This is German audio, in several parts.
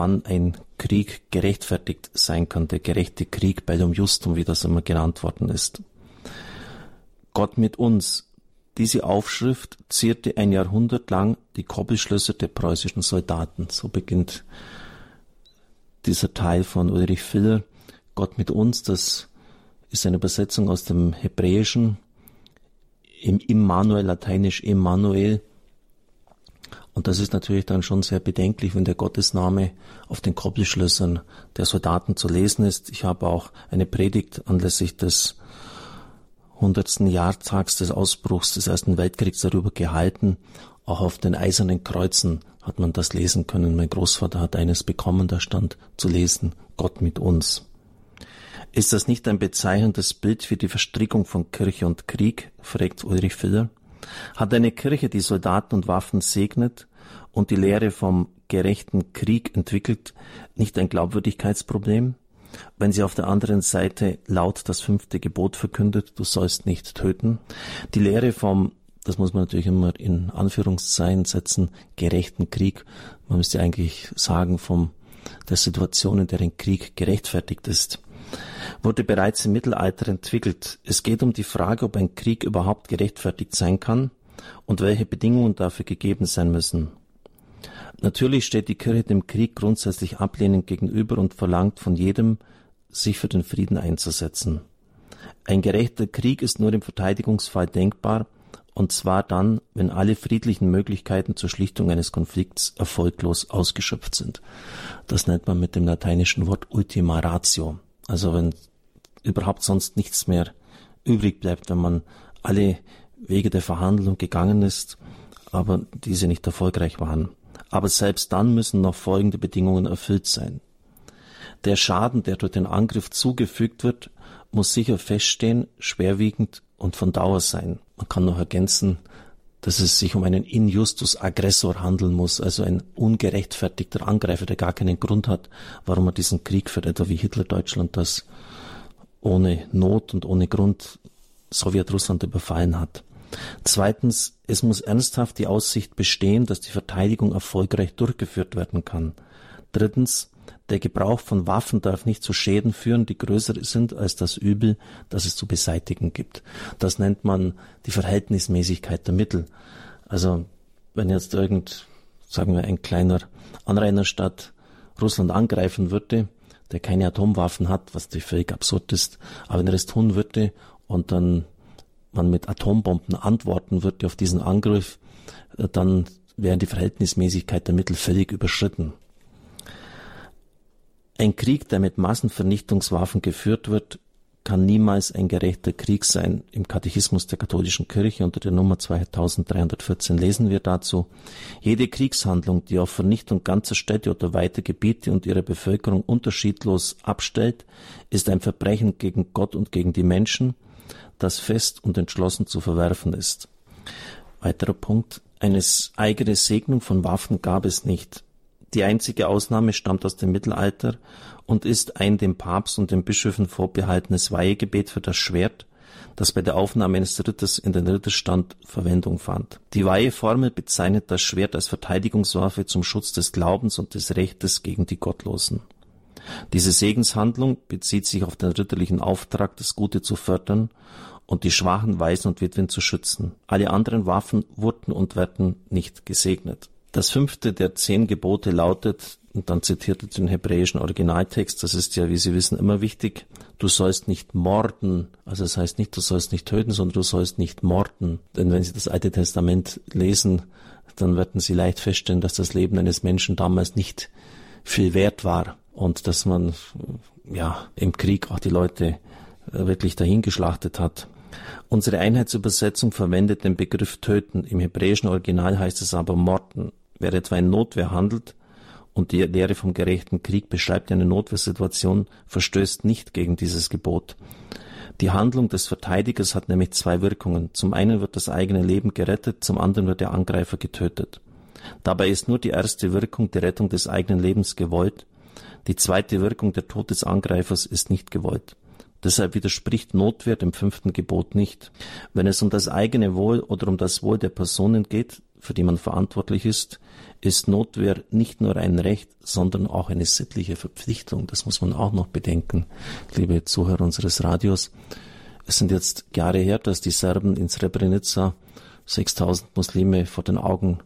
wann ein Krieg gerechtfertigt sein kann, der gerechte Krieg, Bellum Justum, wie das immer genannt worden ist. Gott mit uns. Diese Aufschrift zierte ein Jahrhundert lang die Koppelschlösser der preußischen Soldaten. So beginnt dieser Teil von Ulrich Filler. Gott mit uns, das ist eine Übersetzung aus dem Hebräischen, im Immanuel, lateinisch Immanuel. Und das ist natürlich dann schon sehr bedenklich, wenn der Gottesname auf den Koppelschlössern der Soldaten zu lesen ist. Ich habe auch eine Predigt anlässlich des hundertsten Jahrtags des Ausbruchs des Ersten Weltkriegs darüber gehalten. Auch auf den eisernen Kreuzen hat man das lesen können. Mein Großvater hat eines bekommen, da stand zu lesen, Gott mit uns. Ist das nicht ein bezeichnendes Bild für die Verstrickung von Kirche und Krieg? fragt Ulrich Filler. Hat eine Kirche, die Soldaten und Waffen segnet und die Lehre vom gerechten Krieg entwickelt, nicht ein Glaubwürdigkeitsproblem? Wenn sie auf der anderen Seite laut das fünfte Gebot verkündet, du sollst nicht töten. Die Lehre vom, das muss man natürlich immer in Anführungszeichen setzen, gerechten Krieg. Man müsste eigentlich sagen vom der Situation, in der ein Krieg gerechtfertigt ist wurde bereits im Mittelalter entwickelt. Es geht um die Frage, ob ein Krieg überhaupt gerechtfertigt sein kann und welche Bedingungen dafür gegeben sein müssen. Natürlich steht die Kirche dem Krieg grundsätzlich ablehnend gegenüber und verlangt von jedem, sich für den Frieden einzusetzen. Ein gerechter Krieg ist nur im Verteidigungsfall denkbar, und zwar dann, wenn alle friedlichen Möglichkeiten zur Schlichtung eines Konflikts erfolglos ausgeschöpft sind. Das nennt man mit dem lateinischen Wort Ultima Ratio. Also wenn überhaupt sonst nichts mehr übrig bleibt, wenn man alle Wege der Verhandlung gegangen ist, aber diese nicht erfolgreich waren. Aber selbst dann müssen noch folgende Bedingungen erfüllt sein. Der Schaden, der durch den Angriff zugefügt wird, muss sicher feststehen, schwerwiegend und von Dauer sein. Man kann noch ergänzen, dass es sich um einen injustus aggressor handeln muss, also ein ungerechtfertigter Angreifer, der gar keinen Grund hat, warum er diesen Krieg führt, etwa wie Hitler Deutschland das ohne Not und ohne Grund Sowjetrussland überfallen hat. Zweitens, es muss ernsthaft die Aussicht bestehen, dass die Verteidigung erfolgreich durchgeführt werden kann. Drittens, der Gebrauch von Waffen darf nicht zu Schäden führen, die größer sind als das Übel, das es zu beseitigen gibt. Das nennt man die Verhältnismäßigkeit der Mittel. Also, wenn jetzt irgend, sagen wir, ein kleiner Anrainerstadt Russland angreifen würde, der keine Atomwaffen hat, was natürlich völlig absurd ist, aber wenn er es tun würde und dann man mit Atombomben antworten würde auf diesen Angriff, äh, dann wäre die Verhältnismäßigkeit der Mittel völlig überschritten. Ein Krieg, der mit Massenvernichtungswaffen geführt wird, kann niemals ein gerechter Krieg sein. Im Katechismus der katholischen Kirche unter der Nummer 2314 lesen wir dazu, jede Kriegshandlung, die auf Vernichtung ganzer Städte oder weiter Gebiete und ihre Bevölkerung unterschiedlos abstellt, ist ein Verbrechen gegen Gott und gegen die Menschen, das fest und entschlossen zu verwerfen ist. Weiterer Punkt. Eine eigene Segnung von Waffen gab es nicht. Die einzige Ausnahme stammt aus dem Mittelalter und ist ein dem Papst und den Bischöfen vorbehaltenes Weihegebet für das Schwert, das bei der Aufnahme eines Ritters in den Ritterstand Verwendung fand. Die Weiheformel bezeichnet das Schwert als Verteidigungswaffe zum Schutz des Glaubens und des Rechtes gegen die Gottlosen. Diese Segenshandlung bezieht sich auf den ritterlichen Auftrag, das Gute zu fördern und die schwachen Waisen und Witwen zu schützen. Alle anderen Waffen wurden und werden nicht gesegnet. Das fünfte der zehn Gebote lautet, und dann zitiert er den hebräischen Originaltext, das ist ja, wie Sie wissen, immer wichtig, du sollst nicht morden, also das heißt nicht, du sollst nicht töten, sondern du sollst nicht morden. Denn wenn Sie das Alte Testament lesen, dann werden Sie leicht feststellen, dass das Leben eines Menschen damals nicht viel wert war und dass man ja im Krieg auch die Leute äh, wirklich dahingeschlachtet hat. Unsere Einheitsübersetzung verwendet den Begriff töten. Im hebräischen Original heißt es aber morden. Wer etwa in Notwehr handelt, und die Lehre vom gerechten Krieg beschreibt eine Notwehrsituation, verstößt nicht gegen dieses Gebot. Die Handlung des Verteidigers hat nämlich zwei Wirkungen. Zum einen wird das eigene Leben gerettet, zum anderen wird der Angreifer getötet. Dabei ist nur die erste Wirkung, die Rettung des eigenen Lebens, gewollt. Die zweite Wirkung, der Tod des Angreifers, ist nicht gewollt. Deshalb widerspricht Notwehr dem fünften Gebot nicht. Wenn es um das eigene Wohl oder um das Wohl der Personen geht, für die man verantwortlich ist, ist Notwehr nicht nur ein Recht, sondern auch eine sittliche Verpflichtung. Das muss man auch noch bedenken, liebe Zuhörer unseres Radios. Es sind jetzt Jahre her, dass die Serben in Srebrenica 6000 Muslime vor den Augen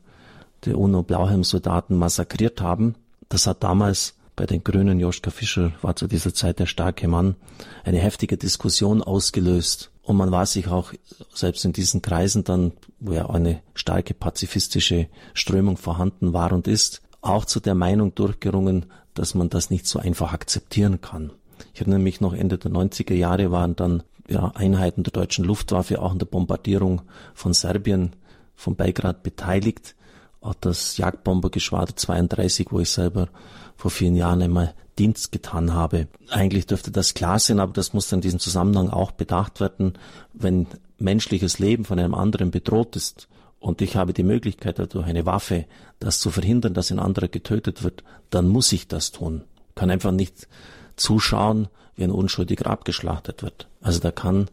der UNO-Blauhelm-Soldaten massakriert haben. Das hat damals bei den Grünen, Joschka Fischer war zu dieser Zeit der starke Mann, eine heftige Diskussion ausgelöst. Und man war sich auch selbst in diesen Kreisen dann, wo ja eine starke pazifistische Strömung vorhanden war und ist, auch zu der Meinung durchgerungen, dass man das nicht so einfach akzeptieren kann. Ich erinnere mich noch Ende der 90er Jahre waren dann ja, Einheiten der deutschen Luftwaffe auch in der Bombardierung von Serbien, von Belgrad beteiligt. Auch das Jagdbombergeschwader 32, wo ich selber vor vielen Jahren einmal Dienst getan habe. Eigentlich dürfte das klar sein, aber das muss in diesem Zusammenhang auch bedacht werden, wenn menschliches Leben von einem anderen bedroht ist und ich habe die Möglichkeit durch eine Waffe das zu verhindern, dass ein anderer getötet wird, dann muss ich das tun. Kann einfach nicht zuschauen, wie ein Unschuldiger abgeschlachtet wird. Also da kann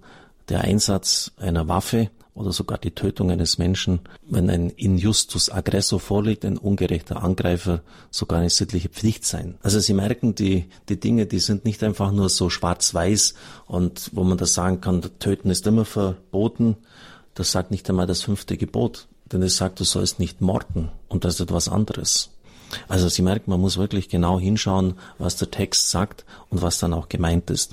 der Einsatz einer Waffe oder sogar die Tötung eines Menschen, wenn ein Injustus aggressor vorliegt, ein ungerechter Angreifer, sogar eine sittliche Pflicht sein. Also Sie merken, die, die Dinge, die sind nicht einfach nur so schwarz-weiß und wo man das sagen kann, töten ist immer verboten. Das sagt nicht einmal das fünfte Gebot, denn es sagt, du sollst nicht morden und das ist etwas anderes. Also Sie merken, man muss wirklich genau hinschauen, was der Text sagt und was dann auch gemeint ist.